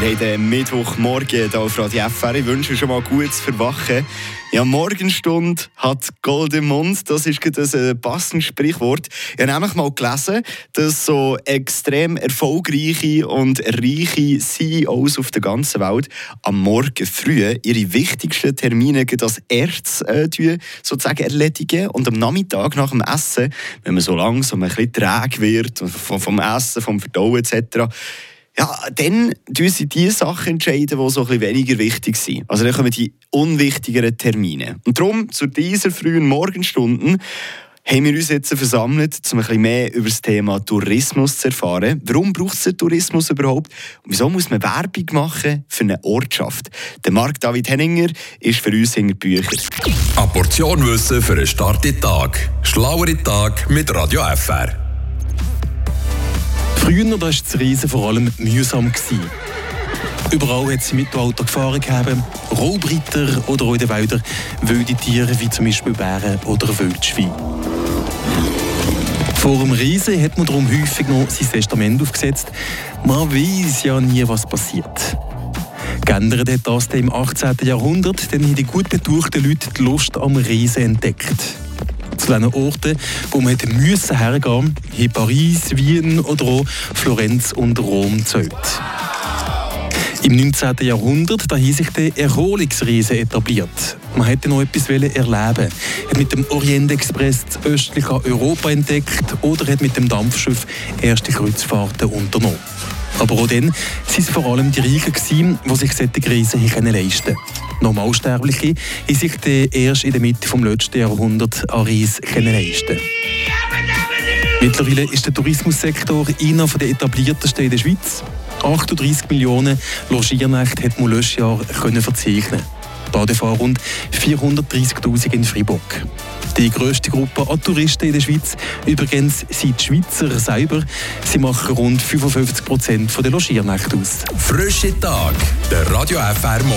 Wir haben den Mittwochmorgen hier auf Radio FR. Ich wünsche schon mal gutes Verwachen. Ja, Morgenstunde hat Gold im Mund. Das ist ein passendes Sprichwort. Ich habe nämlich mal gelesen, dass so extrem erfolgreiche und reiche CEOs auf der ganzen Welt am Morgen früh ihre wichtigsten Termine als erstes äh, sozusagen erledigen und am Nachmittag nach dem Essen, wenn man so langsam ein bisschen träge wird, vom Essen, vom Verdauen etc., ja, dann entscheiden sie die Sachen, entscheiden, die so ein weniger wichtig sind. Also dann kommen die unwichtigeren Termine. Und darum, zu dieser frühen Morgenstunden, haben wir uns jetzt versammelt, um ein bisschen mehr über das Thema Tourismus zu erfahren. Warum braucht es den Tourismus überhaupt? Und wieso muss man Werbung machen für eine Ortschaft? Der Marc David Henninger ist für uns hinter Bücher. Eine Portion Wissen für einen starken Tag. Schlauere Tag mit Radio FR. Früher war das Reisen vor allem mühsam. Gewesen. Überall hat es im Mittelalter Gefahren gegeben, Rohbritter oder auch in den Wäldern wilde Tiere wie zum Beispiel Bären oder Wildschweine. Vor dem Reisen hat man darum häufig noch sein Testament aufgesetzt. Man weiß ja nie, was passiert. Geändert hat das im 18. Jahrhundert, denn die gut betuchten Leute die Lust am Reisen entdeckt den Orten, wo man hätte müssen hergehen, in Paris, Wien oder auch Florenz und Rom zählt. Im 19. Jahrhundert da hat sich der Erholungsreise etabliert. Man hätte noch etwas erleben hat mit dem Orient Express das östliche Europa entdeckt oder hat mit dem Dampfschiff erste Kreuzfahrten unternommen. Aber auch dann waren es vor allem die Reichen, die sich solche Reisen leisten konnten. Normalsterbliche haben sich erst in der Mitte des letzten Jahrhunderts an Reisen leisten Mittlerweile ist der Tourismussektor einer der etabliertesten in der Schweiz. 38 Millionen Logiernächte hat man letztes Jahr verzeichnen. Davon rund 430.000 in Freiburg. Die grösste Gruppe an Touristen in der Schweiz übrigens sind die Schweizer selber. Sie machen rund 55 Prozent der Logiernächte aus. Frische Tag, der Radio FR